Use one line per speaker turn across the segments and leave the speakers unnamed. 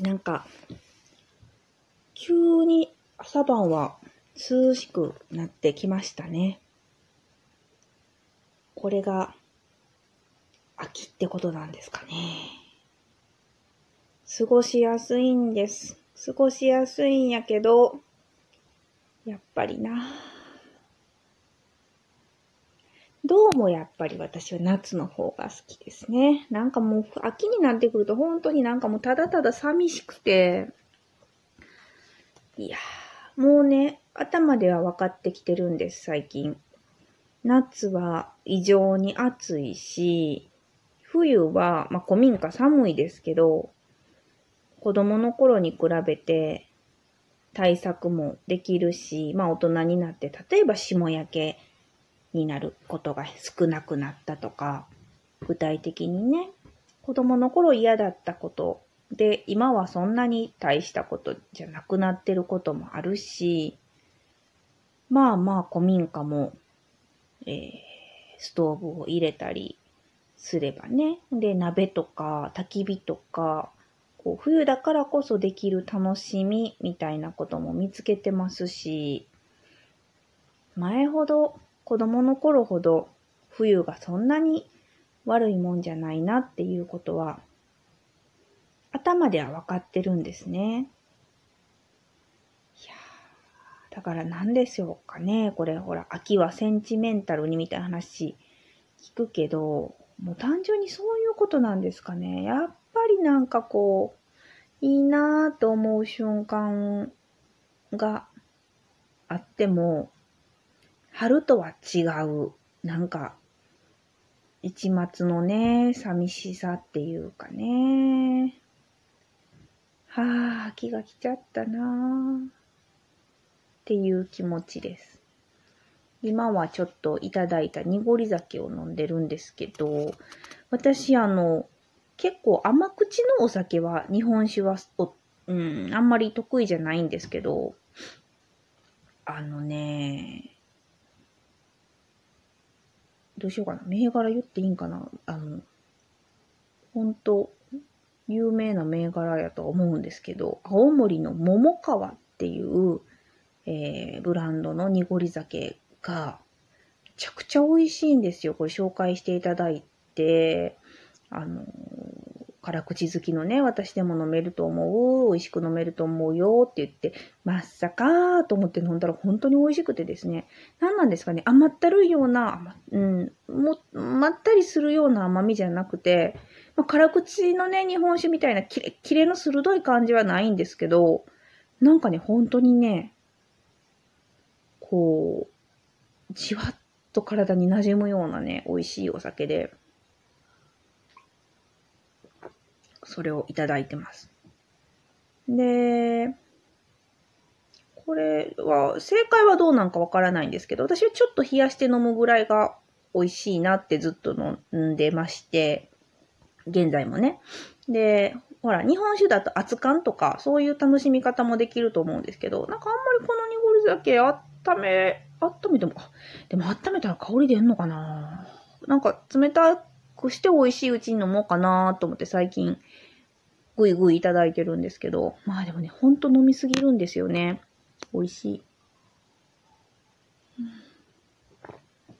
なんか、急に朝晩は涼しくなってきましたね。これが秋ってことなんですかね。過ごしやすいんです。過ごしやすいんやけど、やっぱりな。どうもやっぱり私は夏の方が好きですね。なんかもう秋になってくると本当になんかもうただただ寂しくて、いや、もうね、頭では分かってきてるんです、最近。夏は異常に暑いし、冬は、まあ、古民家寒いですけど、子供の頃に比べて対策もできるし、まあ大人になって、例えば霜焼けになることが少なくなったとか、具体的にね、子供の頃嫌だったことで、今はそんなに大したことじゃなくなってることもあるし、まあまあ古民家も、えー、ストーブを入れたりすればね。で、鍋とか焚き火とか、こう冬だからこそできる楽しみみたいなことも見つけてますし、前ほど子供の頃ほど冬がそんなに悪いもんじゃないなっていうことは頭では分かってるんですね。いやだから何でしょうかね。これほら、秋はセンチメンタルにみたいな話聞くけど、もう単純にそういうことなんですかね。やっぱりなんかこう、いいなぁと思う瞬間があっても、春とは違う、なんか、一末のね、寂しさっていうかね。はあ、秋が来ちゃったなぁ。っていう気持ちです。今はちょっといただいた濁り酒を飲んでるんですけど、私あの、結構甘口のお酒は、日本酒は、うん、あんまり得意じゃないんですけど、あのね、どうしようかな。銘柄言っていいんかなあの、本当有名な銘柄やと思うんですけど、青森の桃川っていう、えー、ブランドの濁り酒が、めちゃくちゃ美味しいんですよ。これ紹介していただいて、あの、辛口好きのね、私でも飲めると思う、美味しく飲めると思うよって言って、まっさかーと思って飲んだら本当に美味しくてですね、何なんですかね、甘ったるいような、うん、も、まったりするような甘みじゃなくて、まあ、辛口のね、日本酒みたいなキレキレの鋭い感じはないんですけど、なんかね、本当にね、こう、じわっと体に馴染むようなね、美味しいお酒で、それをいただいてます。で、これは、正解はどうなんかわからないんですけど、私はちょっと冷やして飲むぐらいが美味しいなってずっと飲んでまして、現在もね。で、ほら、日本酒だと熱燗とか、そういう楽しみ方もできると思うんですけど、なんかあんまりこの濁り酒温め、温めても、でも温めたら香り出んのかななんか冷たくして美味しいうちに飲もうかなと思って最近ぐいぐいいただいてるんですけど、まあでもね、ほんと飲みすぎるんですよね。美味しい。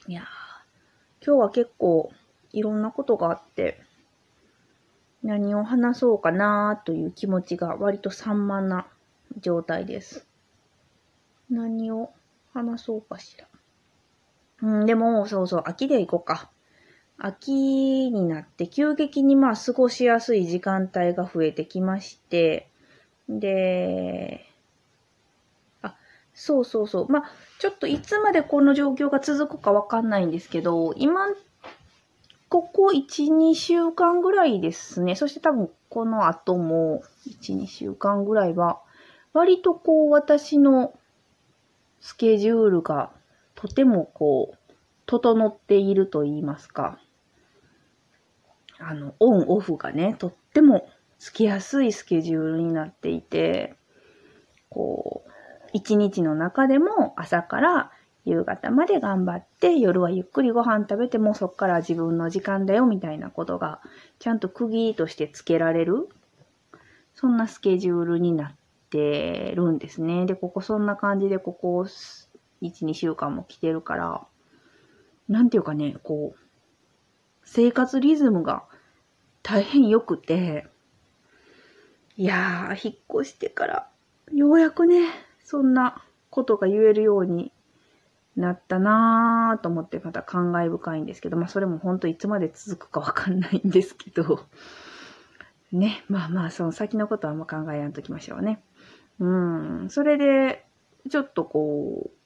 いや、今日は結構いろんなことがあって、何を話そうかなという気持ちが割と散漫な状態です。何を話そうかしら。うん、でも、そうそう、秋で行こうか。秋になって急激にまあ過ごしやすい時間帯が増えてきまして、で、あ、そうそうそう。まあ、ちょっといつまでこの状況が続くかわかんないんですけど、今、ここ1、2週間ぐらいですね。そして多分この後も1、2週間ぐらいは、割とこう私のスケジュールがとてもこう、整っていると言いますか。あの、オンオフがね、とってもつきやすいスケジュールになっていて、こう、一日の中でも朝から夕方まで頑張って、夜はゆっくりご飯食べてもそっから自分の時間だよみたいなことが、ちゃんと区切りとしてつけられる、そんなスケジュールになってるんですね。で、ここそんな感じで、ここ1、2週間も来てるから、なんていうかね、こう、生活リズムが大変良くて、いやー、引っ越してから、ようやくね、そんなことが言えるようになったなぁと思ってまた感慨深いんですけど、まあそれも本当いつまで続くかわかんないんですけど、ね、まあまあその先のことはあんま考えやんときましょうね。うん、それで、ちょっとこう、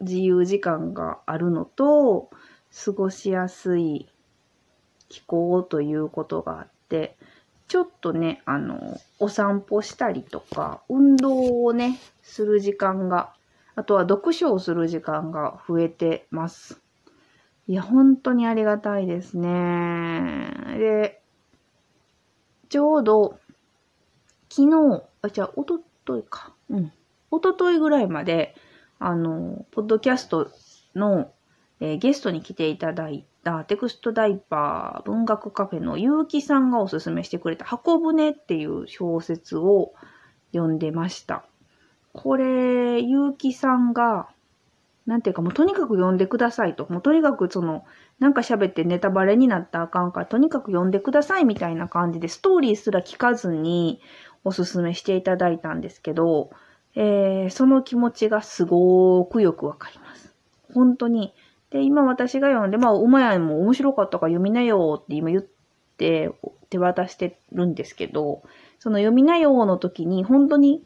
自由時間があるのと、過ごしやすい気候ということがあって、ちょっとね、あの、お散歩したりとか、運動をね、する時間が、あとは読書をする時間が増えてます。いや、本当にありがたいですね。で、ちょうど、昨日、あ、じゃあ、おとといか。うん。おとといぐらいまで、あの、ポッドキャストの、えー、ゲストに来ていただいたテクストダイパー文学カフェの結城さんがおすすめしてくれた箱舟っていう小説を読んでました。これ、結城さんが、なんていうかもうとにかく読んでくださいと。もうとにかくその、なんか喋ってネタバレになったらあかんから、とにかく読んでくださいみたいな感じで、ストーリーすら聞かずにおすすめしていただいたんですけど、えー、その気持ちがすごくよくわかります。本当に、で、今私が読んで、まあ、馬やんも面白かったから読みなよって今言って手渡してるんですけど、その読みなよの時に本当に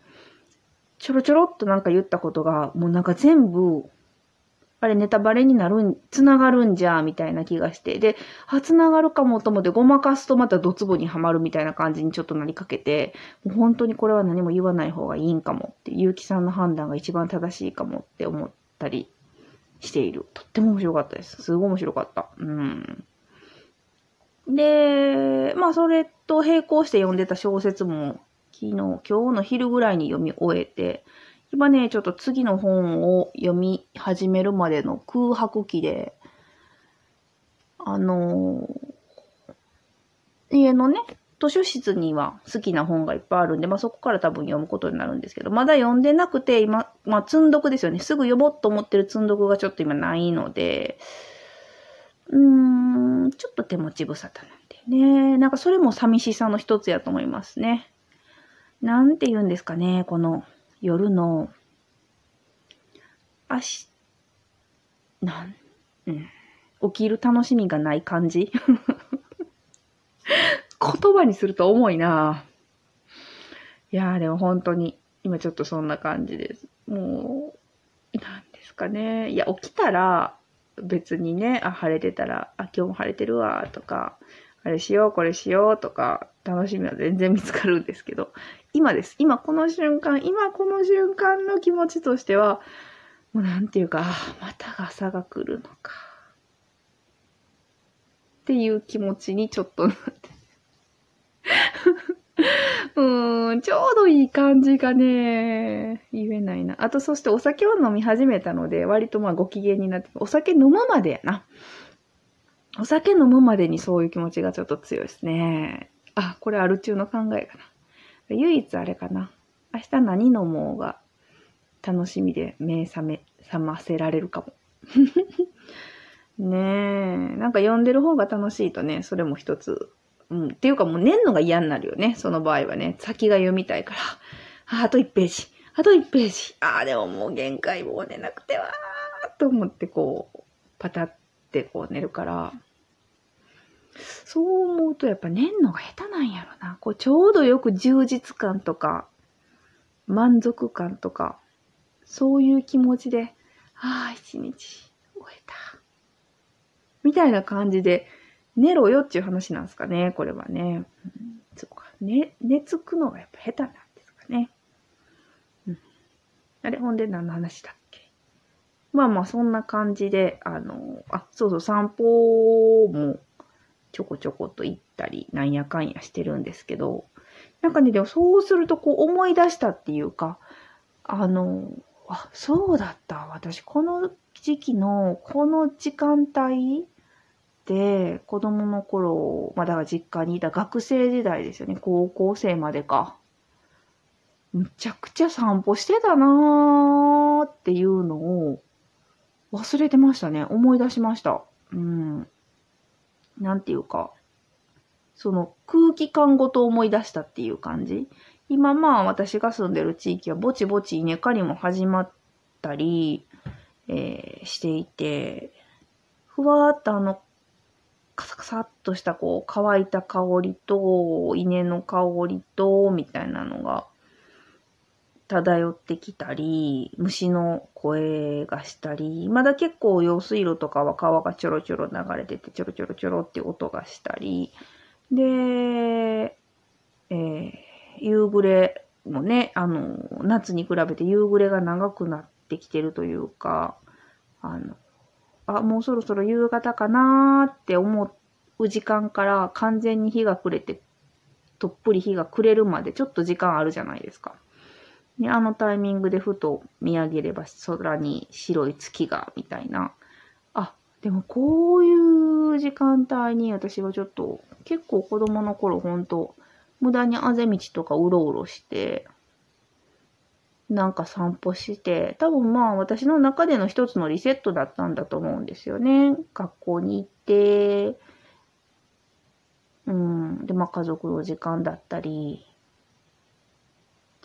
ちょろちょろっとなんか言ったことが、もうなんか全部、あれネタバレになるん、つながるんじゃ、みたいな気がして。で、あ、つながるかもと思ってごまかすとまたドツボにはまるみたいな感じにちょっとなりかけて、もう本当にこれは何も言わない方がいいんかもって、結城さんの判断が一番正しいかもって思ったりしている。とっても面白かったです。すごい面白かった。うん。で、まあそれと並行して読んでた小説も昨日、今日の昼ぐらいに読み終えて、今ね、ちょっと次の本を読み始めるまでの空白期で、あのー、家のね、図書室には好きな本がいっぱいあるんで、まあ、そこから多分読むことになるんですけど、まだ読んでなくて、今、まあ、積んどくですよね。すぐ読もうと思ってる積んどくがちょっと今ないので、うーん、ちょっと手持ち無沙汰なんでね。なんかそれも寂しさの一つやと思いますね。なんて言うんですかね、この夜の、あし、なん、うん、起きる楽しみがない感じ 言葉にすると重いないやーでも本当に、今ちょっとそんな感じです。もう、なんですかね。いや、起きたら、別にね、あ、晴れてたら、あ、今日も晴れてるわ、とか、あれしよう、これしよう、とか、楽しみは全然見つかるんですけど、今です。今この瞬間、今この瞬間の気持ちとしては、もうなんていうか、また朝が来るのか。っていう気持ちにちょっとなって うーん、ちょうどいい感じがね、言えないな。あと、そしてお酒を飲み始めたので、割とまあご機嫌になって、お酒飲むまでやな。お酒飲むまでにそういう気持ちがちょっと強いですね。あ、これアル中の考えかな。唯一あれかな。明日何飲もうが楽しみで目覚め、覚ませられるかも。ねえ。なんか読んでる方が楽しいとね、それも一つ。うん。っていうかもう寝んのが嫌になるよね。その場合はね。先が読みたいから。あ、あと1ページ。あと1ページ。ああ、でももう限界もう寝なくてはーと思ってこう、パタってこう寝るから。そう思うとやっぱ寝んのが下手なんやろな。こうちょうどよく充実感とか、満足感とか、そういう気持ちで、ああ、一日終えた。みたいな感じで、寝ろよっていう話なんですかね、これはね。うん、そうか。寝、寝つくのがやっぱ下手なんですかね。うん。あれ、ほんで何の話だっけ？まあまあ、そんな感じで、あの、あ、そうそう、散歩もちょこちょこと行ったり、なんやかんやしてるんですけど、なんかね、でもそうするとこう思い出したっていうか、あの、あ、そうだった。私、この時期の、この時間帯で、子供の頃、まだ実家にいた学生時代ですよね。高校生までか。むちゃくちゃ散歩してたなーっていうのを忘れてましたね。思い出しました。うん。なんていうか、その空気感ごと思い出したっていう感じ。今まあ私が住んでる地域はぼちぼち稲刈りも始まったり、えー、していて、ふわーっとあの、カサカサっとしたこう乾いた香りと、稲の香りと、みたいなのが漂ってきたり、虫の声がしたり、まだ結構用水路とかは川がちょろちょろ流れてて、ちょろちょろちょろって音がしたり、で、えー、夕暮れもね、あの、夏に比べて夕暮れが長くなってきてるというか、あの、あ、もうそろそろ夕方かなーって思う時間から完全に日が暮れて、とっぷり日が暮れるまでちょっと時間あるじゃないですか。で、あのタイミングでふと見上げれば空に白い月が、みたいな。あ、でもこういう時間帯に私はちょっと結構子供の頃ほんと無駄にあぜ道とかうろうろして、なんか散歩して、多分まあ私の中での一つのリセットだったんだと思うんですよね。学校に行って、うん。で、まあ家族の時間だったり、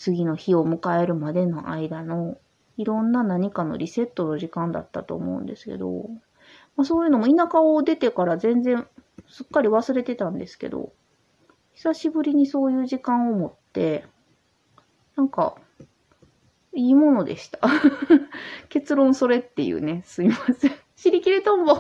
次の日を迎えるまでの間のいろんな何かのリセットの時間だったと思うんですけど、まあ、そういうのも田舎を出てから全然すっかり忘れてたんですけど、久しぶりにそういう時間を持って、なんか、いいものでした。結論それっていうね、すいません。尻切れとんぼ